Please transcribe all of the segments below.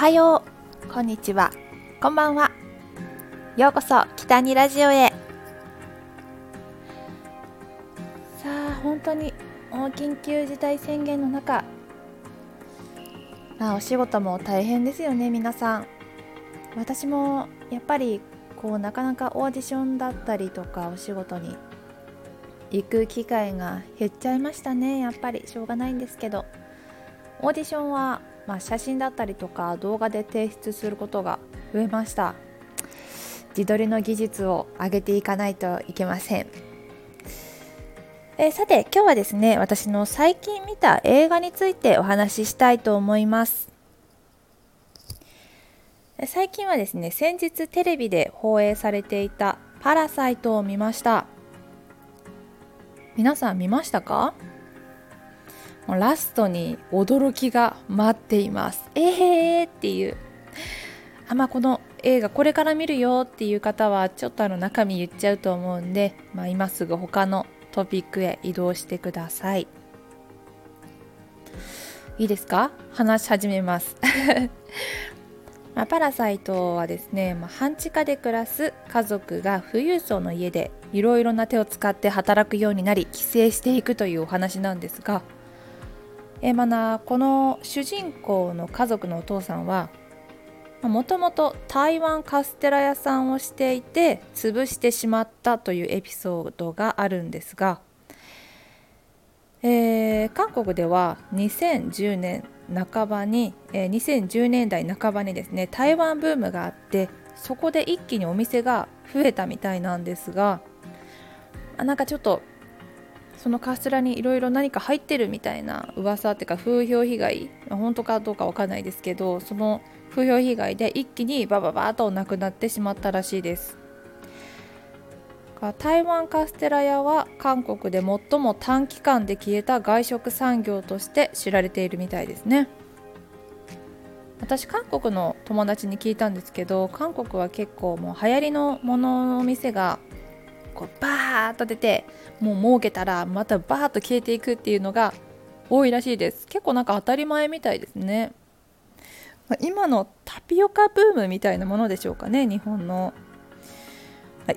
はよう。こんにちは。こんばんは。ようこそ北にラジオへ。さあ本当に緊急事態宣言の中。まあお仕事も大変ですよね皆さん。私もやっぱりこうなかなかオーディションだったりとかお仕事に行く機会が減っちゃいましたね。やっぱりしょうがないんですけど。オーディションは、まあ、写真だったりとか動画で提出することが増えました。自撮りの技術を上げていかないといけません。えさて今日はですね私の最近見た映画についてお話ししたいと思います。最近はですね先日テレビで放映されていた「パラサイト」を見ました。皆さん見ましたか？ラストに驚きが待っています。えーっていう。あまあこの映画これから見るよっていう方はちょっとあの中身言っちゃうと思うんで、まあ、今すぐ他のトピックへ移動してください。いいですか？話し始めます。まあ、パラサイトはですね、まあ、半地下で暮らす家族が富裕層の家でいろいろな手を使って働くようになり帰省していくというお話なんですがえまなこの主人公の家族のお父さんはもともと台湾カステラ屋さんをしていて潰してしまったというエピソードがあるんですが、えー、韓国では2010年半ばに、えー、2010年代半ばにですね台湾ブームがあってそこで一気にお店が増えたみたいなんですがなんかちょっとそのカステラにいろいろ何か入ってるみたいな噂っていうか風評被害本当かどうかわかんないですけどその風評被害で一気にバババーとなくなってしまったらしいです。台湾カステラ屋は韓国で最も短期間で消えた外食産業として知られているみたいですね。私韓国の友達に聞いたんですけど韓国は結構もう流行りのものの店がこうバーッと出てもう儲けたらまたバーッと消えていくっていうのが多いらしいです。結構なんか当たり前みたいですね。今のタピオカブームみたいなものでしょうかね日本の。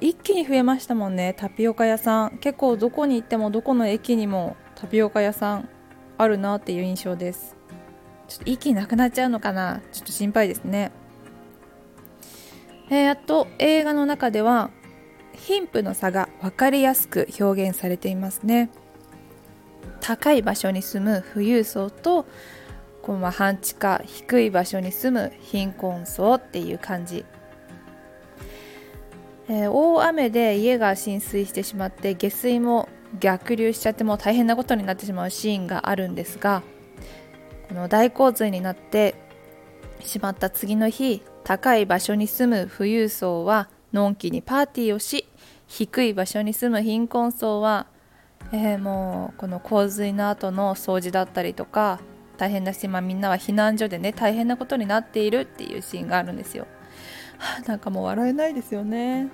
一気に増えましたもんねタピオカ屋さん。結構どこに行ってもどこの駅にもタピオカ屋さんあるなっていう印象です。ちょっと一気になくなっちゃうのかな？ちょっと心配ですね。えー、あと映画の中では貧富の差が分かりやすく表現されていますね。高い場所に住む富裕層とこうまあ半地下低い場所に住む貧困層っていう感じ、えー、大雨で家が浸水してしまって下水も逆流しちゃっても大変なことになってしまうシーンがあるんですがこの大洪水になってしまった次の日高い場所に住む富裕層はのんきにパーティーをし低い場所に住む貧困層は、えー、もうこの洪水の後の掃除だったりとか大変だし、まあ、みんなは避難所でね大変なことになっているっていうシーンがあるんですよ。はあ、なんかもう笑えないですよね。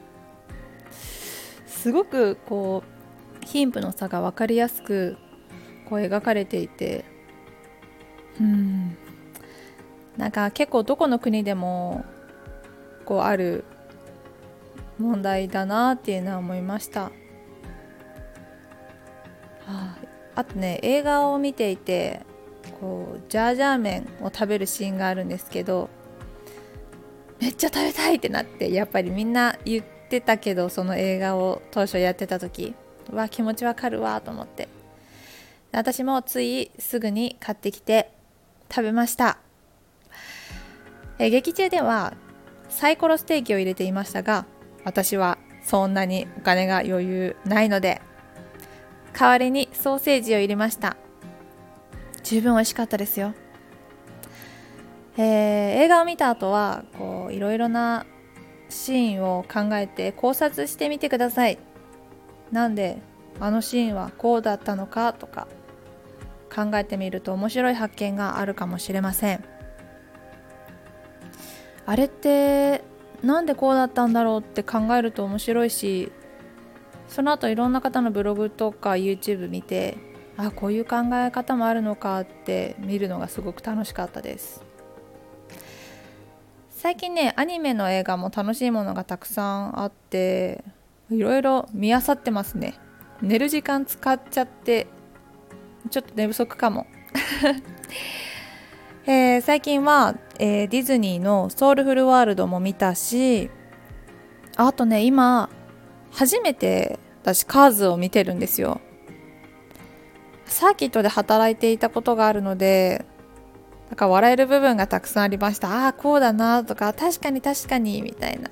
すごくこう貧富の差が分かりやすくこう描かれていてうんなんか結構どこの国でもこうある問題だなっていうのは思いました。はあ、あとね映画を見ていてこうジャージャー麺を食べるシーンがあるんですけどめっちゃ食べたいってなってやっぱりみんな言ってたけどその映画を当初やってた時。わ気持ちわかるわと思って。私もついすぐに買ってきて食べました。え劇中ではサイコロステーキを入れていましたが私はそんなにお金が余裕ないので代わりにソーセージを入れました。十分美味しかったですよ、えー、映画を見た後はこういろいろなシーンを考えて考察してみてください。なんであのシーンはこうだったのかとか考えてみると面白い発見があるかもしれません。あれってなんでこうだったんだろうって考えると面白いしその後いろんな方のブログとか YouTube 見てあこういう考え方もあるのかって見るのがすごく楽しかったです。最近ねアニメの映画も楽しいものがたくさんあっていろいろ見あさってますね。寝る時間使っちゃってちょっと寝不足かも、えー、最近は、えー、ディズニーの「ソウルフルワールド」も見たしあとね今初めて私カーズを見てるんですよ。サーキットで働いていたことがあるのでなんか笑える部分がたくさんありました。ああこうだなとか確かに確かにみたいな。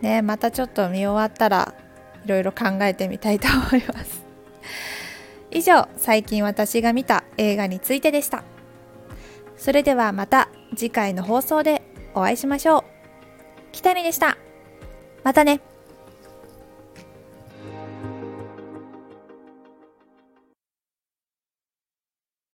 ねまたちょっと見終わったらいろいろ考えてみたいと思います。以上最近私が見た映画についてでした。それではまた次回の放送でお会いしましょう。北にでした。またね。